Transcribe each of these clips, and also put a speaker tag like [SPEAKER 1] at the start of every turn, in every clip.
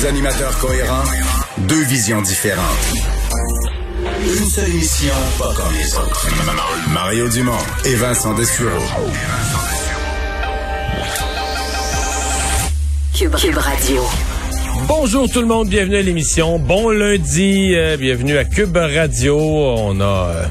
[SPEAKER 1] Deux animateurs cohérents, deux visions différentes. Une seule émission, pas comme les autres. Mario Dumont et Vincent Dessureau.
[SPEAKER 2] Cube, Cube Radio.
[SPEAKER 3] Bonjour tout le monde, bienvenue à l'émission. Bon lundi, euh, bienvenue à Cube Radio. On a euh,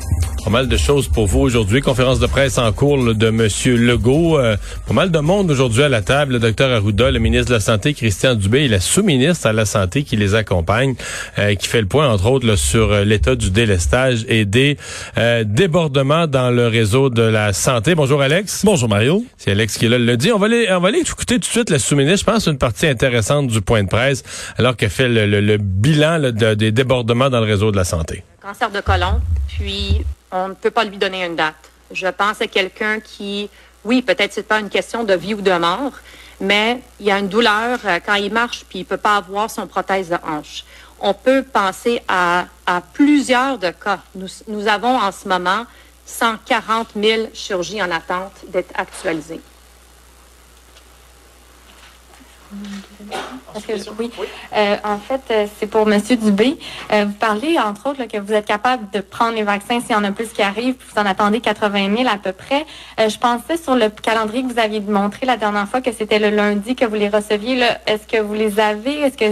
[SPEAKER 3] pas mal de choses pour vous aujourd'hui. Conférence de presse en cours là, de Monsieur Legault. Euh, pas mal de monde aujourd'hui à la table. Le docteur Arruda, le ministre de la Santé, Christian Dubé, et la sous-ministre à la Santé qui les accompagne, euh, qui fait le point, entre autres, là, sur euh, l'état du délestage et des débordements dans le réseau de la santé. Bonjour Alex.
[SPEAKER 4] Bonjour Mario.
[SPEAKER 3] C'est Alex qui est là le dit. On va aller, on va aller écouter tout de suite la sous-ministre. Je pense une partie intéressante du point de presse, alors qu'elle fait le, le, le bilan là, de, des débordements dans le réseau de la santé.
[SPEAKER 5] Cancer de côlon, puis on ne peut pas lui donner une date. Je pense à quelqu'un qui, oui, peut-être c'est pas une question de vie ou de mort, mais il y a une douleur euh, quand il marche puis il peut pas avoir son prothèse de hanche. On peut penser à, à plusieurs de cas. Nous, nous avons en ce moment 140 000 chirurgies en attente d'être actualisées.
[SPEAKER 6] Parce que, oui, euh, en fait, euh, c'est pour M. Dubé. Euh, vous parlez, entre autres, là, que vous êtes capable de prendre les vaccins s'il y en a plus qui arrivent, puis vous en attendez 80 000 à peu près. Je pensais sur le calendrier que vous aviez montré la dernière fois que c'était le lundi que vous les receviez. Est-ce que vous les avez? Est-ce que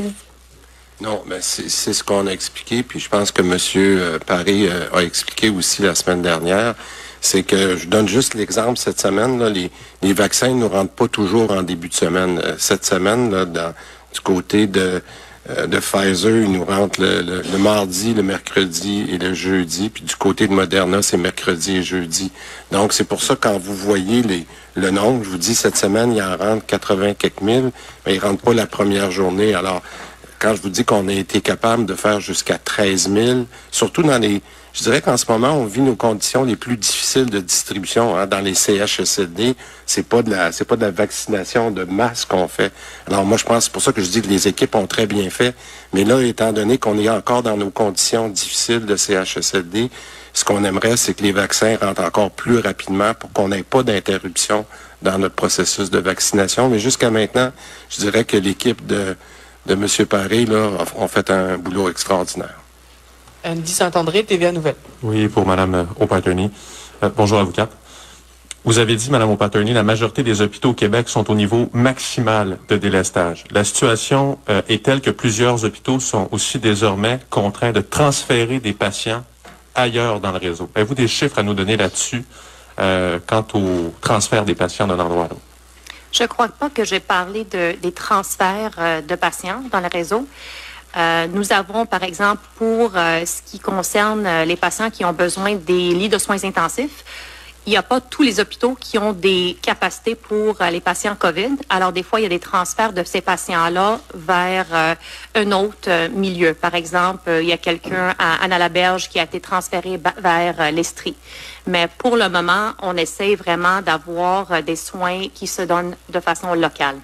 [SPEAKER 7] non, mais c'est ce qu'on a expliqué, puis je pense que M. Paris a expliqué aussi la semaine dernière c'est que je donne juste l'exemple cette semaine, les, vaccins ne nous rentrent pas toujours en début de semaine. Cette semaine, du côté de, euh, Pfizer, ils nous rentrent le, mardi, le mercredi et le jeudi. Puis du côté de Moderna, c'est mercredi et jeudi. Donc, c'est pour ça quand vous voyez les, le nombre, je vous dis, cette semaine, il en rentre 80 quelques mille, mais ils rentrent pas la première journée. Alors, quand je vous dis qu'on a été capable de faire jusqu'à 13 000, surtout dans les je dirais qu'en ce moment, on vit nos conditions les plus difficiles de distribution hein, dans les CHSLD. C'est pas de la, c'est pas de la vaccination de masse qu'on fait. Alors moi, je pense, c'est pour ça que je dis que les équipes ont très bien fait. Mais là, étant donné qu'on est encore dans nos conditions difficiles de CHSLD, ce qu'on aimerait, c'est que les vaccins rentrent encore plus rapidement pour qu'on n'ait pas d'interruption dans notre processus de vaccination. Mais jusqu'à maintenant, je dirais que l'équipe de, de M. Paré, là, ont fait un boulot extraordinaire.
[SPEAKER 8] Andy Saint-André, TVA Nouvelle.
[SPEAKER 9] Oui, pour Mme O'Patterney. Euh, bonjour, avocat. Vous avez dit, Mme O'Patterney, la majorité des hôpitaux au Québec sont au niveau maximal de délestage. La situation euh, est telle que plusieurs hôpitaux sont aussi désormais contraints de transférer des patients ailleurs dans le réseau. Avez-vous des chiffres à nous donner là-dessus euh, quant au transfert des patients d'un endroit à l'autre?
[SPEAKER 5] Je ne crois pas que j'ai parlé de, des transferts euh, de patients dans le réseau. Euh, nous avons, par exemple, pour euh, ce qui concerne les patients qui ont besoin des lits de soins intensifs, il n'y a pas tous les hôpitaux qui ont des capacités pour les patients COVID. Alors, des fois, il y a des transferts de ces patients-là vers un autre milieu. Par exemple, il y a quelqu'un à Anna-la-Berge qui a été transféré vers l'Estrie. Mais pour le moment, on essaie vraiment d'avoir des soins qui se donnent de façon locale.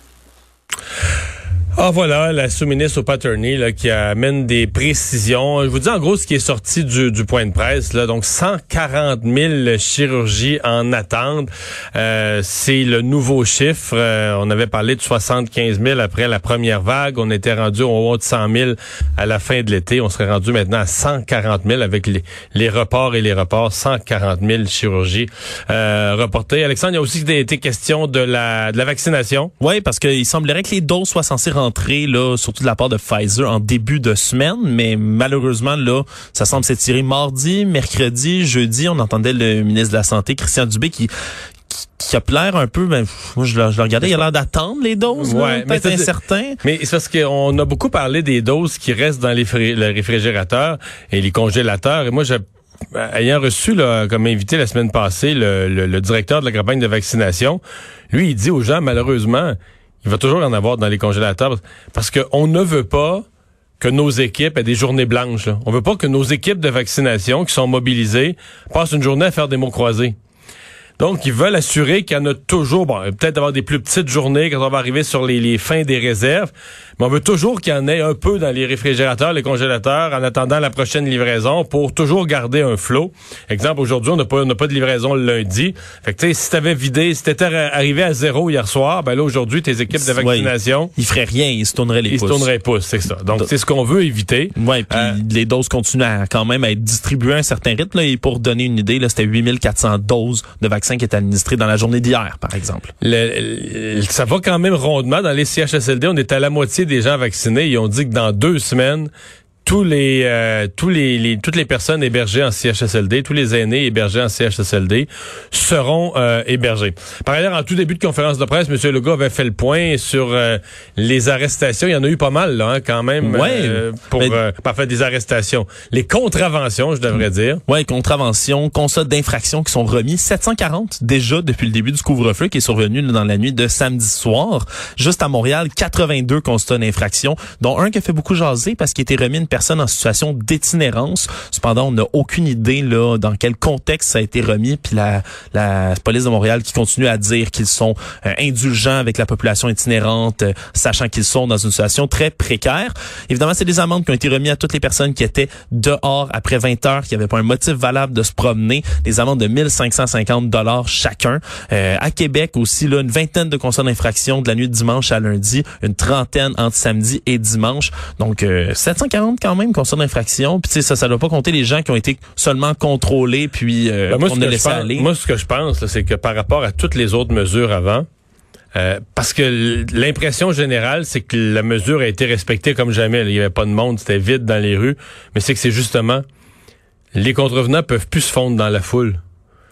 [SPEAKER 3] Ah voilà, la sous-ministre au Paterny là, qui amène des précisions. Je vous dis en gros ce qui est sorti du, du point de presse. Là, donc 140 000 chirurgies en attente. Euh, c'est le nouveau chiffre. Euh, on avait parlé de 75 000 après la première vague. On était rendu au haut de 100 000 à la fin de l'été. On serait rendu maintenant à 140 000 avec les, les reports et les reports. 140 000 chirurgies euh, reportées. Alexandre, il y a aussi des questions de la, de la vaccination.
[SPEAKER 4] Oui, parce qu'il semblerait que les doses soient censées là, surtout de la part de Pfizer, en début de semaine, mais malheureusement, là, ça semble s'étirer mardi, mercredi, jeudi. On entendait le ministre de la Santé, Christian Dubé, qui, qui a l'air un peu, ben, moi je le, je le regardais, il a l'air d'attendre les doses, ouais, peut-être incertain.
[SPEAKER 3] Mais c'est parce qu'on a beaucoup parlé des doses qui restent dans les le réfrigérateur et les congélateurs. Et moi, j'ai ayant reçu là, comme invité la semaine passée le, le, le directeur de la campagne de vaccination, lui, il dit aux gens, malheureusement, il va toujours en avoir dans les congélateurs parce qu'on ne veut pas que nos équipes aient des journées blanches. On veut pas que nos équipes de vaccination qui sont mobilisées passent une journée à faire des mots croisés. Donc, ils veulent assurer qu'il y en a toujours, bon, peut-être avoir des plus petites journées quand on va arriver sur les, les fins des réserves, mais on veut toujours qu'il y en ait un peu dans les réfrigérateurs, les congélateurs, en attendant la prochaine livraison pour toujours garder un flot. Exemple, aujourd'hui, on n'a pas, on pas de livraison le lundi. Fait que, tu sais, si t'avais vidé, si t'étais arrivé à zéro hier soir, ben là, aujourd'hui, tes équipes de vaccination.
[SPEAKER 4] ils feraient rien, ils se tourneraient les
[SPEAKER 3] pouces. Ils se tourneraient les pouces, c'est ça. Donc, c'est ce qu'on veut éviter.
[SPEAKER 4] Oui, puis euh, les doses continuent à, quand même à être distribuées à un certain rythme. Là, et pour donner une idée, là, c'était 8400 doses de vaccins qui étaient administrées dans la journée d'hier, par exemple.
[SPEAKER 3] ça va quand même rondement. Dans les CHSLD, on est à la moitié des gens vaccinés. Ils ont dit que dans deux semaines, tous les, euh, tous les, toutes les personnes hébergées en CHSLD, tous les aînés hébergés en CHSLD seront euh, hébergés. Par ailleurs, en tout début de conférence de presse, M. Legault avait fait le point sur euh, les arrestations. Il y en a eu pas mal, là, hein, quand même,
[SPEAKER 4] ouais,
[SPEAKER 3] pour parfois des arrestations. Les contraventions, je devrais dire.
[SPEAKER 4] Oui, contraventions, constats d'infraction qui sont remis. 740 déjà depuis le début du couvre-feu qui est survenu dans la nuit de samedi soir. Juste à Montréal, 82 constats d'infraction, dont un qui a fait beaucoup jaser parce qu'il était remis une personnes en situation d'itinérance. Cependant, on n'a aucune idée là dans quel contexte ça a été remis. Puis la, la police de Montréal qui continue à dire qu'ils sont euh, indulgents avec la population itinérante, euh, sachant qu'ils sont dans une situation très précaire. Évidemment, c'est des amendes qui ont été remises à toutes les personnes qui étaient dehors après 20 heures, qui n'avaient pas un motif valable de se promener. Des amendes de 1550 dollars chacun. Euh, à Québec aussi, là, une vingtaine de constats d'infraction de la nuit de dimanche à lundi, une trentaine entre samedi et dimanche. Donc, 740 quand même concerne d'infraction. Puis tu sais, ça, ça doit pas compter les gens qui ont été seulement contrôlés puis euh, ben, moi, on a laissé aller.
[SPEAKER 3] Moi, ce que je pense, c'est que par rapport à toutes les autres mesures avant, euh, parce que l'impression générale, c'est que la mesure a été respectée comme jamais. Il y avait pas de monde, c'était vide dans les rues. Mais c'est que c'est justement les contrevenants peuvent plus se fondre dans la foule.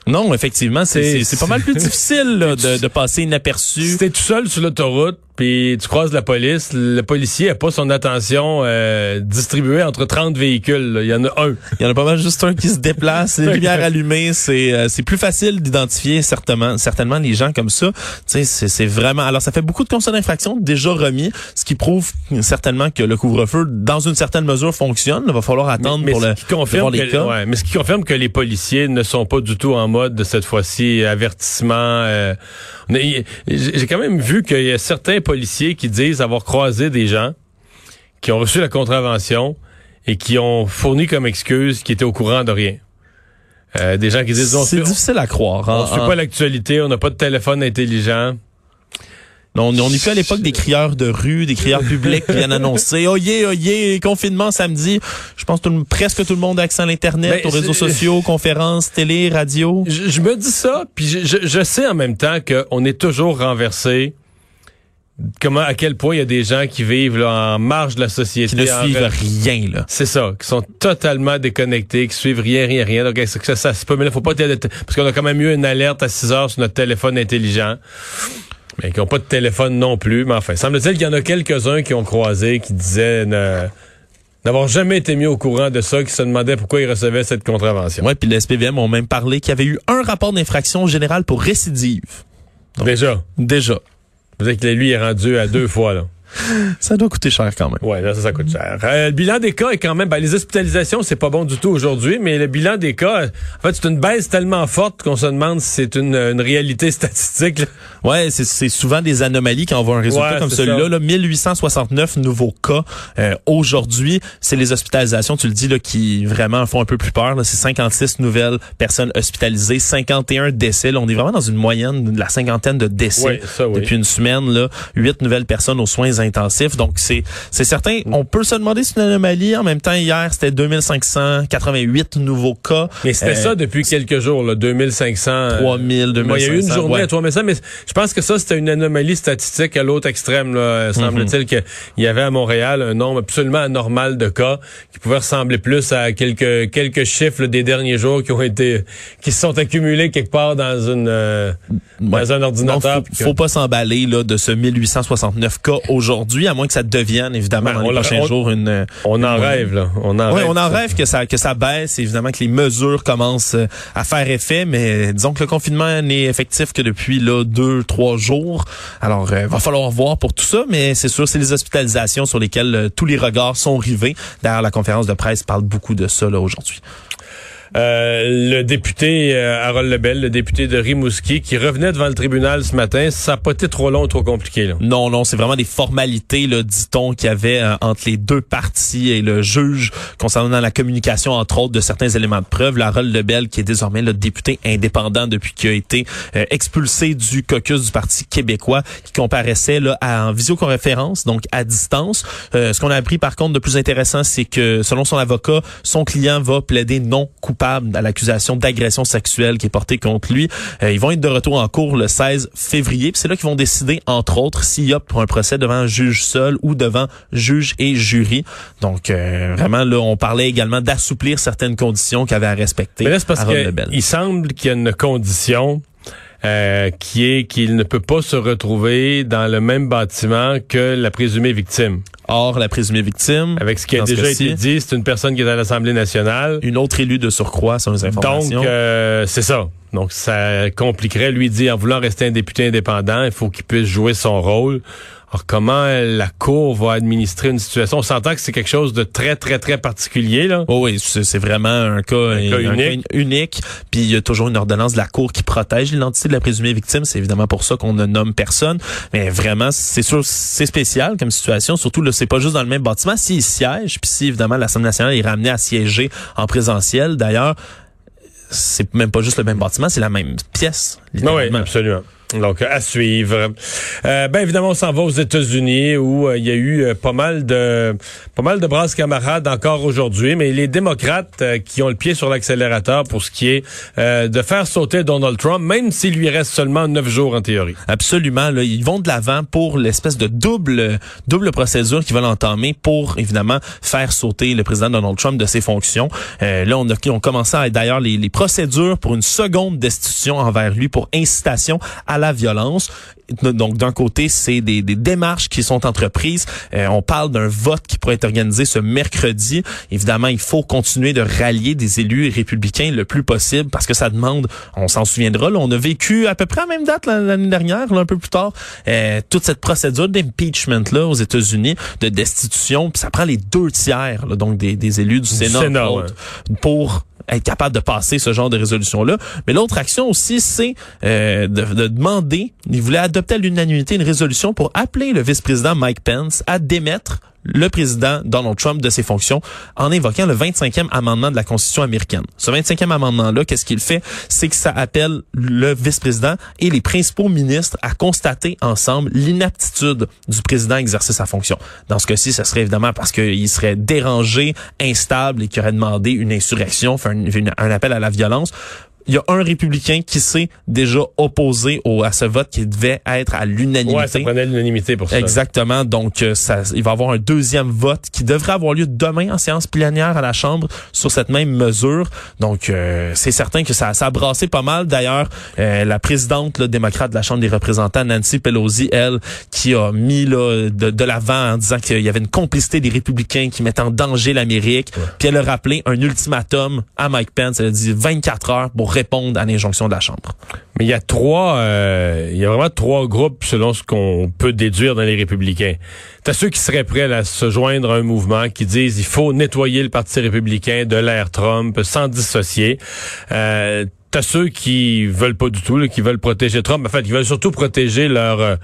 [SPEAKER 4] Non, effectivement, c'est pas mal plus difficile de, de passer inaperçu.
[SPEAKER 3] Si t'es tout seul sur l'autoroute, puis tu croises la police, le policier a pas son attention euh, distribuée entre 30 véhicules. Il y en a un.
[SPEAKER 4] Il y en a pas mal juste un qui se déplace, les lumières allumées. C'est euh, c'est plus facile d'identifier certainement certainement les gens comme ça. Tu sais, c'est vraiment. Alors ça fait beaucoup de constats d'infraction déjà remis, ce qui prouve certainement que le couvre-feu, dans une certaine mesure, fonctionne. Il va falloir attendre pour le. Qui confirme les cas.
[SPEAKER 3] Ouais, mais ce qui confirme que les policiers ne sont pas du tout en mode de cette fois-ci avertissement. Euh, j'ai quand même vu qu'il y a certains policiers qui disent avoir croisé des gens qui ont reçu la contravention et qui ont fourni comme excuse qu'ils étaient au courant de rien. Euh, des gens qui disent...
[SPEAKER 4] C'est difficile à croire.
[SPEAKER 3] Hein, on ne suit pas l'actualité, on n'a pas de téléphone intelligent.
[SPEAKER 4] Non, on n'est plus à l'époque des crieurs de rue, des crieurs publics qui viennent annoncer oh yeah, oh confinement samedi. Je pense que presque tout le monde a accès à l'internet, ben, aux réseaux sociaux, conférences, télé, radio.
[SPEAKER 3] Je, me dis ça, puis je, je, sais en même temps qu'on est toujours renversé. Comment, à quel point il y a des gens qui vivent là, en marge de la société.
[SPEAKER 4] Qui ne suivent rien, là.
[SPEAKER 3] C'est ça, qui sont totalement déconnectés, qui suivent rien, rien, rien. Donc, ça, ça, ça, mais là, faut pas parce qu'on a quand même eu une alerte à 6 heures sur notre téléphone intelligent mais qui n'ont pas de téléphone non plus. Mais enfin, semble-t-il qu'il y en a quelques-uns qui ont croisé, qui disaient n'avoir jamais été mis au courant de ça, qui se demandaient pourquoi ils recevaient cette contravention.
[SPEAKER 4] Oui, puis les SPVM ont même parlé qu'il y avait eu un rapport d'infraction générale pour récidive.
[SPEAKER 3] déjà?
[SPEAKER 4] Déjà.
[SPEAKER 3] Vous savez que lui est rendu à deux fois, là.
[SPEAKER 4] Ça doit coûter cher quand même.
[SPEAKER 3] Oui, ça, ça coûte cher. Euh, le bilan des cas est quand même... Ben, les hospitalisations, c'est pas bon du tout aujourd'hui, mais le bilan des cas, en fait, c'est une baisse tellement forte qu'on se demande si c'est une, une, réalité statistique.
[SPEAKER 4] Ouais, c'est souvent des anomalies quand on voit un résultat comme celui-là. Là, 1869 nouveaux cas euh, aujourd'hui. C'est les hospitalisations, tu le dis, là, qui vraiment font un peu plus peur. C'est 56 nouvelles personnes hospitalisées, 51 décès. Là, on est vraiment dans une moyenne de la cinquantaine de décès depuis une semaine. Là, 8 nouvelles personnes aux soins intensif. Donc, c'est c'est certain. On peut se demander si c'est une anomalie. En même temps, hier, c'était 2588 nouveaux cas.
[SPEAKER 3] Mais c'était ça euh, depuis quelques jours, là, 2500.
[SPEAKER 4] 3000, 2500.
[SPEAKER 3] il y a eu une journée à 3500, mais je pense que ça, c'était une anomalie statistique à l'autre extrême. Là. Semble-t-il mhm. qu'il y avait à Montréal un nombre absolument anormal de cas qui pouvait ressembler plus à quelques quelques chiffres des derniers jours qui ont été qui se sont accumulés quelque part dans une euh, dans un ordinateur.
[SPEAKER 4] Il faut, faut pas s'emballer là de ce 1869 cas aujourd'hui à moins que ça devienne évidemment ben, dans les prochains jours une.
[SPEAKER 3] On en rêve là.
[SPEAKER 4] On en rêve. on en rêve que ça que ça baisse, évidemment que les mesures commencent euh, à faire effet, mais disons que le confinement n'est effectif que depuis là deux trois jours. Alors, euh, va falloir voir pour tout ça, mais c'est sûr, c'est les hospitalisations sur lesquelles euh, tous les regards sont rivés. D'ailleurs, la conférence de presse parle beaucoup de ça aujourd'hui.
[SPEAKER 3] Euh, le député euh, Harold Lebel, le député de Rimouski, qui revenait devant le tribunal ce matin, ça n'a pas été trop long, trop compliqué. Là?
[SPEAKER 4] Non, non, c'est vraiment des formalités, là, dit-on, qu'il y avait euh, entre les deux parties et le juge concernant la communication, entre autres, de certains éléments de preuve. Le Harold Lebel, qui est désormais le député indépendant depuis qu'il a été expulsé du caucus du Parti québécois, qui comparaissait là, à, en visioconférence, donc à distance. ce qu'on a appris, par contre, de plus intéressant, c'est que, selon son avocat, son client va plaider non coupable à l'accusation d'agression sexuelle qui est portée contre lui. Euh, ils vont être de retour en cours le 16 février. C'est là qu'ils vont décider, entre autres, s'il y a pour un procès devant un juge seul ou devant juge et jury. Donc, euh, vraiment, là, on parlait également d'assouplir certaines conditions qu'il avait à respecter.
[SPEAKER 3] Mais là, parce qu'il semble qu'il y a une condition euh, qui est qu'il ne peut pas se retrouver dans le même bâtiment que la présumée victime.
[SPEAKER 4] Or, la présumée victime,
[SPEAKER 3] avec ce qui a déjà été dit, c'est une personne qui est à l'Assemblée nationale.
[SPEAKER 4] Une autre élue de surcroît, sur les informations.
[SPEAKER 3] Donc, euh, c'est ça. Donc, ça compliquerait. Lui dit, en voulant rester un député indépendant, il faut qu'il puisse jouer son rôle. Alors, comment la Cour va administrer une situation? On s'entend que c'est quelque chose de très, très, très particulier. Là.
[SPEAKER 4] Oh oui, c'est vraiment un cas, unique. Puis il y a toujours une ordonnance de la Cour qui protège l'identité de la présumée victime. C'est évidemment pour ça qu'on ne nomme personne. Mais vraiment, c'est sûr, c'est spécial comme situation. Surtout, là, c'est pas juste dans le même bâtiment. S'il siège, puis si évidemment l'Assemblée nationale est ramenée à siéger en présentiel, d'ailleurs, c'est même pas juste le même bâtiment, c'est la même pièce.
[SPEAKER 3] Oui, absolument. Donc, à suivre. Euh, ben évidemment, on s'en va aux États-Unis où euh, il y a eu euh, pas mal de pas mal de brasses camarades encore aujourd'hui, mais les démocrates qui ont le pied sur l'accélérateur pour ce qui est de faire sauter Donald Trump, même s'il lui reste seulement neuf jours en théorie.
[SPEAKER 4] Absolument. Là, ils vont de l'avant pour l'espèce de double double procédure qu'ils veulent entamer pour évidemment faire sauter le président Donald Trump de ses fonctions. là, on a on commencé à d'ailleurs les, les procédures pour une seconde destitution envers lui pour incitation à la violence. Donc, d'un côté, c'est des, des, démarches qui sont entreprises. Euh, on parle d'un vote qui pourrait être organisé ce mercredi. Évidemment, il faut continuer de rallier des élus républicains le plus possible parce que ça demande, on s'en souviendra, là, on a vécu à peu près à la même date l'année dernière, là, un peu plus tard, euh, toute cette procédure d'impeachment là aux États-Unis, de destitution. Puis ça prend les deux tiers, là, donc des, des élus du, Sénat, pour être capable de passer ce genre de résolution-là. Mais l'autre action aussi, c'est euh, de, de, demander, il voulait adopter à l'unanimité une résolution pour appeler le vice-président Mike Pence à démettre le président Donald Trump de ses fonctions en invoquant le 25e amendement de la Constitution américaine. Ce 25e amendement-là, qu'est-ce qu'il fait? C'est que ça appelle le vice-président et les principaux ministres à constater ensemble l'inaptitude du président à exercer sa fonction. Dans ce cas-ci, ce serait évidemment parce qu'il serait dérangé, instable et qu'il aurait demandé une insurrection, fait un appel à la violence il y a un républicain qui s'est déjà opposé au, à ce vote qui devait être à l'unanimité. Ouais,
[SPEAKER 3] ça prenait l'unanimité pour ça.
[SPEAKER 4] Exactement. Donc, euh, ça, il va y avoir un deuxième vote qui devrait avoir lieu demain en séance plénière à la Chambre sur cette même mesure. Donc, euh, c'est certain que ça, ça a brassé pas mal. D'ailleurs, euh, la présidente là, démocrate de la Chambre des représentants, Nancy Pelosi, elle, qui a mis là, de, de l'avant en disant qu'il y avait une complicité des républicains qui mettaient en danger l'Amérique. Puis elle a rappelé un ultimatum à Mike Pence. Elle a dit 24 heures pour répondre à l'injonction de la Chambre.
[SPEAKER 3] Mais il y a trois, euh, il y a vraiment trois groupes selon ce qu'on peut déduire dans les républicains. T'as ceux qui seraient prêts à se joindre à un mouvement qui disent il faut nettoyer le Parti républicain de l'ère Trump sans dissocier. Euh, T'as ceux qui veulent pas du tout, qui veulent protéger Trump. En fait, ils veulent surtout protéger leur euh,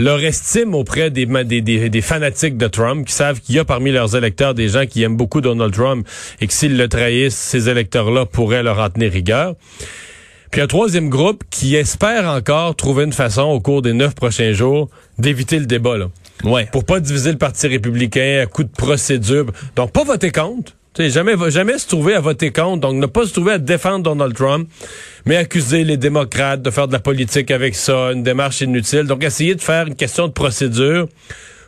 [SPEAKER 3] leur estime auprès des, des, des, fanatiques de Trump qui savent qu'il y a parmi leurs électeurs des gens qui aiment beaucoup Donald Trump et que s'ils le trahissent, ces électeurs-là pourraient leur en tenir rigueur. Puis un troisième groupe qui espère encore trouver une façon au cours des neuf prochains jours d'éviter le débat. Là.
[SPEAKER 4] Ouais.
[SPEAKER 3] Pour pas diviser le Parti républicain à coup de procédure. Donc pas voter contre. T'sais, jamais, jamais se trouver à voter contre, donc ne pas se trouver à défendre Donald Trump, mais accuser les démocrates de faire de la politique avec ça, une démarche inutile. Donc essayer de faire une question de procédure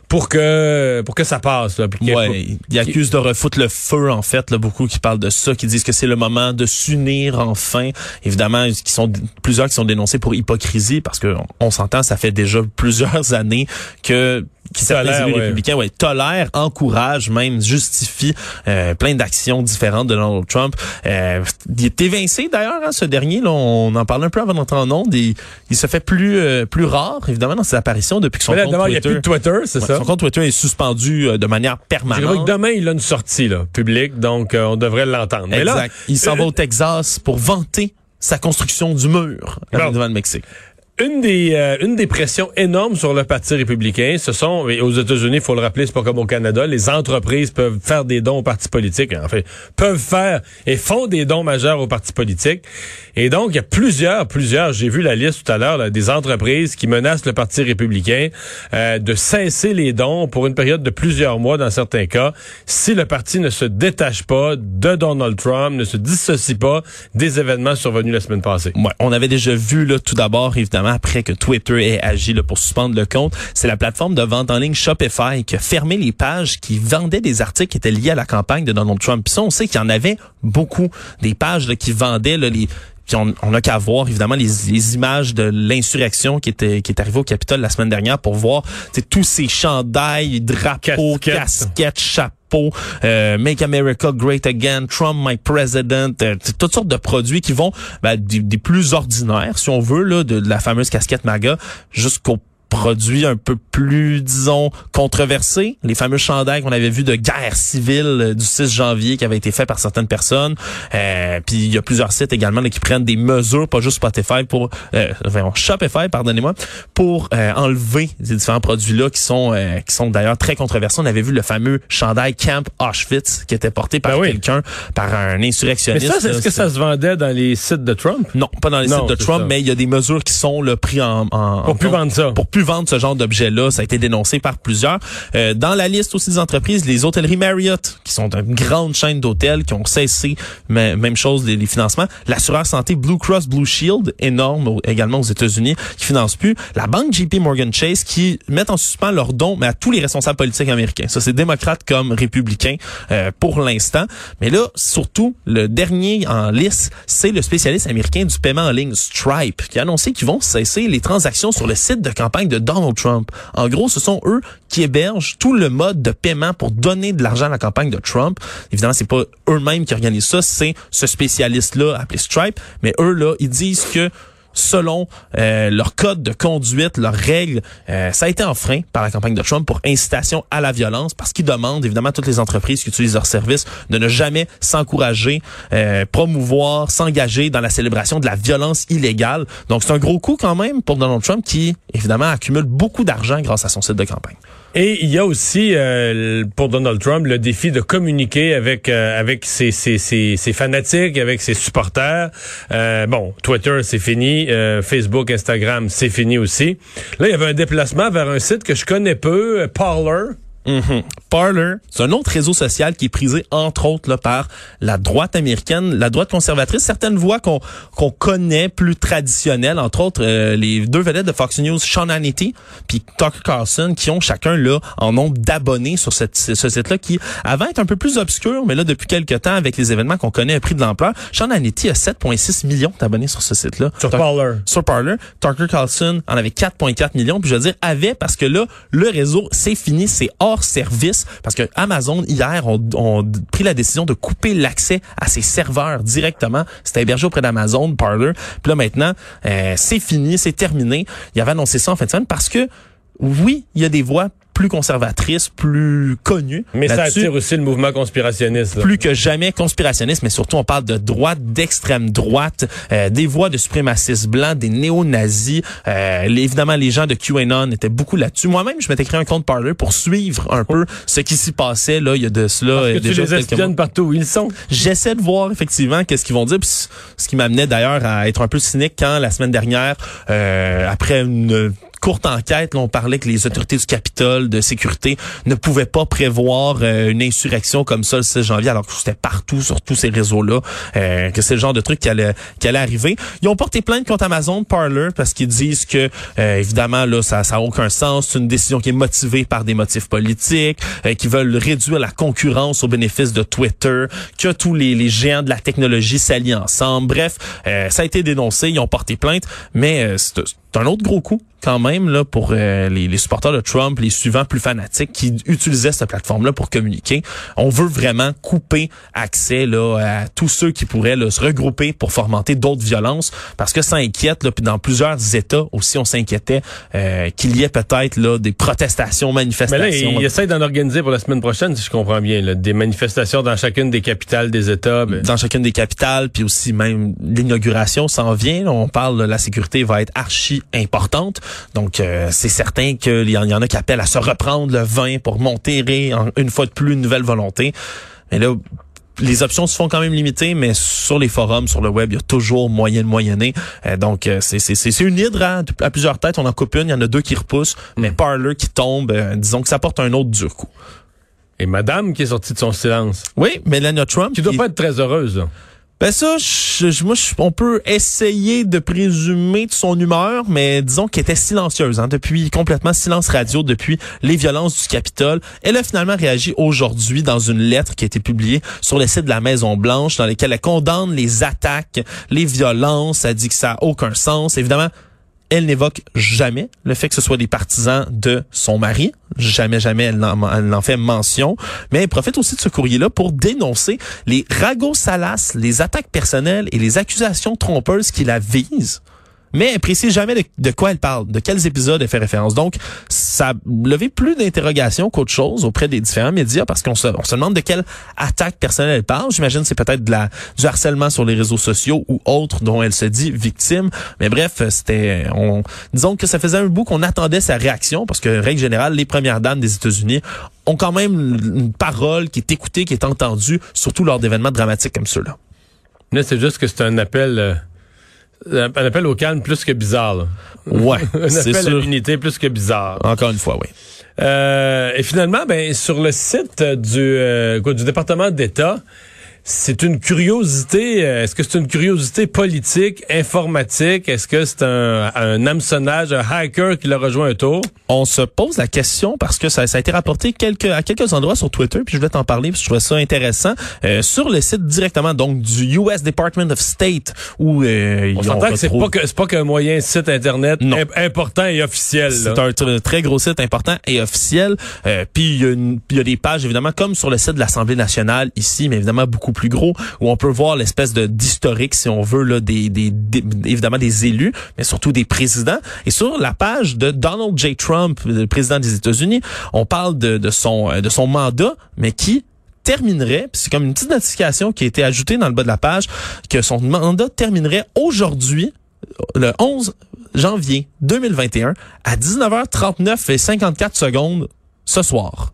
[SPEAKER 3] pour que pour que ça passe. Là,
[SPEAKER 4] ouais, ils accusent de refoutre le feu en fait. Là, beaucoup qui parlent de ça, qui disent que c'est le moment de s'unir enfin. Évidemment, qui sont plusieurs qui sont dénoncés pour hypocrisie parce que on s'entend, ça fait déjà plusieurs années que qui certains élus républicains ouais, tolèrent, encouragent, même justifient euh, plein d'actions différentes de Donald Trump. Euh, il est évincé d'ailleurs, hein, ce dernier, là, on en parle un peu avant d'entrer en ondes, il, il se fait plus euh, plus rare, évidemment, dans ses apparitions depuis que son compte
[SPEAKER 3] Twitter... Il a plus de Twitter, c'est ça?
[SPEAKER 4] son compte Twitter est suspendu euh, de manière permanente.
[SPEAKER 3] que demain, il a une sortie là, publique, donc euh, on devrait l'entendre. Mais là,
[SPEAKER 4] il s'en va au Texas pour vanter sa construction du mur
[SPEAKER 3] Bon.
[SPEAKER 4] devant le Mexique.
[SPEAKER 3] Une des euh, une des pressions énormes sur le Parti républicain, ce sont et aux États-Unis, il faut le rappeler, c'est pas comme au Canada, les entreprises peuvent faire des dons aux partis politiques, en fait, peuvent faire et font des dons majeurs aux partis politiques. Et donc il y a plusieurs plusieurs, j'ai vu la liste tout à l'heure des entreprises qui menacent le Parti républicain euh, de cesser les dons pour une période de plusieurs mois dans certains cas si le parti ne se détache pas de Donald Trump, ne se dissocie pas des événements survenus la semaine passée.
[SPEAKER 4] Ouais, on avait déjà vu là tout d'abord évidemment après que Twitter ait agi pour suspendre le compte, c'est la plateforme de vente en ligne Shopify qui a fermé les pages qui vendaient des articles qui étaient liés à la campagne de Donald Trump. Puis ça, on sait qu'il y en avait beaucoup des pages qui vendaient les puis on on a qu'à voir évidemment les, les images de l'insurrection qui était qui est arrivée au Capitole la semaine dernière pour voir tous ces chandails, drapeaux,
[SPEAKER 3] Casquettes.
[SPEAKER 4] casquettes, chapeaux, euh, Make America Great Again, Trump My President, euh, toutes sortes de produits qui vont ben, des, des plus ordinaires, si on veut, là, de, de la fameuse casquette MAGA jusqu'aux produits un peu plus, disons, controversés. Les fameux chandails qu'on avait vus de guerre civile euh, du 6 janvier qui avaient été faits par certaines personnes. Euh, puis il y a plusieurs sites également là, qui prennent des mesures, pas juste Spotify, pour euh, enfin, Shopify, pardonnez-moi, pour euh, enlever ces différents produits-là qui sont euh, qui sont d'ailleurs très controversés. On avait vu le fameux chandail Camp Auschwitz qui était porté par
[SPEAKER 3] Ben oui.
[SPEAKER 4] quelqu'un, par un
[SPEAKER 3] Mais
[SPEAKER 4] insurrectionniste.
[SPEAKER 3] ça, est-ce que ça se vendait dans les sites de Trump?
[SPEAKER 4] non, pas dans les
[SPEAKER 3] Non,
[SPEAKER 4] sites de Trump,
[SPEAKER 3] ça.
[SPEAKER 4] mais il y a des mesures qui sont là, pris en, en
[SPEAKER 3] Pour
[SPEAKER 4] en
[SPEAKER 3] plus vendre ça.
[SPEAKER 4] pour plus vendre ce genre d'objet-là. Ça a été dénoncé par plusieurs. Euh, dans la liste aussi des entreprises, les hôtelleries Marriott, qui sont une grande chaîne d'hôtels qui ont cessé, même chose, les, les financements. L'assureur santé Blue Cross Blue Shield, énorme au- également aux États-Unis, qui finance plus. La banque JP Morgan Chase, qui met en suspens leurs dons, mais à tous les responsables politiques américains. Ça, c'est démocrate comme républicain euh, pour l'instant. Mais là, surtout, le dernier en liste, c'est le spécialiste américain du paiement en ligne Stripe, qui a annoncé qu'ils vont cesser les transactions sur le site de campagne de Donald Trump. En gros, ce sont eux qui hébergent tout le mode de paiement pour donner de l'argent à la campagne de Trump. Évidemment, c'est pas eux-mêmes qui organisent ça, c'est ce spécialiste-là appelé Stripe. Mais eux, là, ils disent que selon euh, leur code de conduite, leurs règles, euh, ça a été enfreint par la campagne de Trump pour incitation à la violence parce qu'ils demandent évidemment à toutes les entreprises qui utilisent leurs services de ne jamais s'encourager, euh, promouvoir, s'engager dans la célébration de la violence illégale. Donc c'est un gros coup quand même pour Donald Trump qui évidemment accumule beaucoup d'argent grâce à son site de campagne.
[SPEAKER 3] Et il y a aussi euh, pour Donald Trump le défi de communiquer avec euh, avec ses, ses, ses, ses fanatiques, avec ses supporters. Euh, bon, Twitter c'est fini, euh, Facebook, Instagram c'est fini aussi. Là, il y avait un déplacement vers un site que je connais peu, euh, Parler.
[SPEAKER 4] Mhm. Parler, c'est un autre réseau social qui est prisé entre autres là, par la droite américaine, la droite conservatrice, certaines voix qu'on qu'on connaît plus traditionnelles, entre autres euh, les deux vedettes de Fox News, Sean Hannity puis Tucker Carlson, qui ont chacun là en nombre d'abonnés sur cette, ce site-là, qui avant est un peu plus obscur, mais là depuis quelques temps avec les événements qu'on connaît a pris de l'ampleur. Sean Hannity a 7,6 millions d'abonnés sur ce site-là.
[SPEAKER 3] Sur Parler.
[SPEAKER 4] sur Parler. Tucker Carlson en avait 4,4 millions. Puis je veux dire, avait, parce que là, le réseau, c'est fini, c'est hors service. Parce que Amazon, hier, ont, ont pris la décision de couper l'accès à ses serveurs directement. C'était hébergé auprès d'Amazon, Parler. Puis là, maintenant, euh, c'est fini, c'est terminé. Il avait annoncé ça en fin de semaine parce que, oui, il y a des voix plus conservatrices, plus connues.
[SPEAKER 3] Mais ça attire aussi le mouvement conspirationniste. là.
[SPEAKER 4] plus que jamais conspirationniste, mais surtout on parle de droite, d'extrême droite, euh, des voix de suprémacistes blancs, des néo-nazis. Euh, évidemment, les gens de QAnon étaient beaucoup là-dessus. Moi-même, je m'étais créé un compte Parler pour suivre un peu ce qui s'y passait là. Il y a de cela
[SPEAKER 3] Parce
[SPEAKER 4] euh,
[SPEAKER 3] que tu les espionnes partout où ils sont.
[SPEAKER 4] J'essaie de voir effectivement qu'est-ce qu'ils vont dire. Puis ce qui m'amenait d'ailleurs à être un peu cynique quand la semaine dernière, euh, après une courte enquête, là, on parlait que les autorités du Capitole de sécurité ne pouvaient pas prévoir euh, une insurrection comme ça le 6 janvier, alors que c'était partout sur tous ces réseaux-là, euh, que c'est le genre de truc qui allait, qui allait arriver. Ils ont porté plainte contre Amazon Parler parce qu'ils disent que, euh, évidemment, là, ça n'a aucun sens. C'est une décision qui est motivée par des motifs politiques, euh, qui veulent réduire la concurrence au bénéfice de Twitter, que tous les, les géants de la technologie s'allient ensemble. Bref, ça a été dénoncé, ils ont porté plainte, mais c'est c'est un autre gros coup quand même là pour euh, les, les, supporters de Trump, les suivants plus fanatiques qui utilisaient cette plateforme-là pour communiquer. On veut vraiment couper accès là à tous ceux qui pourraient là, se regrouper pour fomenter d'autres violences, parce que ça inquiète. Là, puis dans plusieurs États aussi, on s'inquiétait euh, qu'il y ait peut-être là des protestations, manifestations.
[SPEAKER 3] Mais là, il, essaie d'en organiser pour la semaine prochaine, si je comprends bien, là, des manifestations dans chacune des capitales des États. Ben.
[SPEAKER 4] Dans chacune des capitales, puis aussi même l'inauguration s'en vient. On parle de la sécurité va être archi importante. Donc, euh, c'est certain qu'il y, en a qui appellent à se reprendre le vin pour monter une fois de plus une nouvelle volonté. Mais là, les options se font quand même limitées, mais sur les forums, sur le web, il y a toujours moyen de moyenner. Euh, donc, euh, c'est une hydre à, plusieurs têtes. On en coupe une, il y en a deux qui repoussent, mais mm. Parler qui tombe, disons que ça porte un autre dur coup.
[SPEAKER 3] Et Madame qui est sortie de son silence.
[SPEAKER 4] Oui, Melania Trump.
[SPEAKER 3] Qui doit pas être très heureuse.
[SPEAKER 4] Ben ça, je, moi, on peut essayer de présumer de son humeur, mais disons qu'elle était silencieuse hein, depuis complètement silence radio depuis les violences du Capitole. Elle a finalement réagi aujourd'hui dans une lettre qui a été publiée sur le site de la Maison Blanche, dans laquelle elle condamne les attaques, les violences. Elle dit que ça a aucun sens. Évidemment, elle n'évoque jamais le fait que ce soit des partisans de son mari. Jamais, jamais elle n'en fait mention. Mais elle profite aussi de ce courrier-là pour dénoncer les ragots salaces, les attaques personnelles et les accusations trompeuses qui la visent mais elle précise jamais de, quoi elle parle, de quels épisodes elle fait référence. Donc, ça a levé plus d'interrogations qu'autre chose auprès des différents médias parce qu'on se, on se demande de quelle attaque personnelle elle parle. J'imagine c'est peut-être de la du harcèlement sur les réseaux sociaux ou autre dont elle se dit victime. Mais bref, c'était, on, disons que ça faisait un bout qu'on attendait sa réaction parce que règle générale, les premières dames des États-Unis ont quand même une parole qui est écoutée, qui est entendue, surtout lors d'événements dramatiques comme ceux-là.
[SPEAKER 3] Là, c'est juste que c'est un appel. Un appel au calme plus que bizarre. Là.
[SPEAKER 4] Ouais,
[SPEAKER 3] un appel à l'unité plus que bizarre.
[SPEAKER 4] Encore une fois, oui.
[SPEAKER 3] Euh, et finalement, ben sur le site du, euh, du département d'État, c'est une curiosité. Euh, est-ce que c'est une curiosité politique, informatique? Est-ce que c'est un, un hameçonnage, un hacker qui l'a rejoint un tour?
[SPEAKER 4] On se pose la question parce que ça, ça a été rapporté quelques, à quelques endroits sur Twitter, puis je vais t'en parler parce que je trouvais ça intéressant. Euh, sur le site directement donc du US Department of State où euh,
[SPEAKER 3] on s'entend que c'est pas que c'est pas qu'un moyen site internet important et officiel.
[SPEAKER 4] C'est un très gros site important et officiel. Euh, puis il y, y, a des pages évidemment comme sur le site de l'Assemblée nationale ici, mais évidemment beaucoup plus gros où on peut voir l'espèce de d'historique si on veut là des, évidemment des élus mais surtout des présidents et sur la page de Donald J Trump le président des États-Unis on parle de, de son de son mandat mais qui terminerait, c'est comme une petite notification qui a été ajoutée dans le bas de la page, que son mandat terminerait aujourd'hui, le 11 janvier 2021, à 19h39 et 54 secondes ce soir.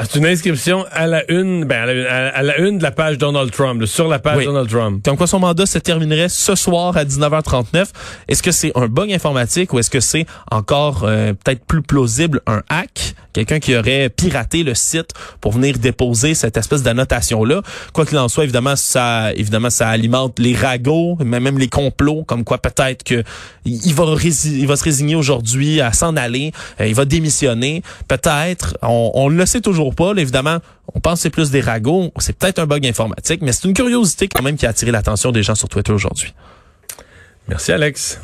[SPEAKER 3] Ah, c'est une inscription à la une, ben à la une, de la page Donald Trump, sur la page Donald Trump.
[SPEAKER 4] Comme quoi son mandat se terminerait ce soir à 19h39. Est-ce que c'est un bug informatique ou est-ce que c'est encore euh, peut-être plus plausible un hack? quelqu'un qui aurait piraté le site pour venir déposer cette espèce d'annotation là. Quoi qu'il en soit, évidemment ça évidemment ça alimente les ragots, mais même les complots comme quoi peut-être que il va il va se résigner aujourd'hui à s'en aller, euh, il va démissionner, peut-être on on le sait toujours pas, évidemment, on pense que c'est plus des ragots, c'est peut-être un bug informatique, mais c'est une curiosité quand même qui a attiré l'attention des gens sur Twitter aujourd'hui.
[SPEAKER 3] Merci Alex.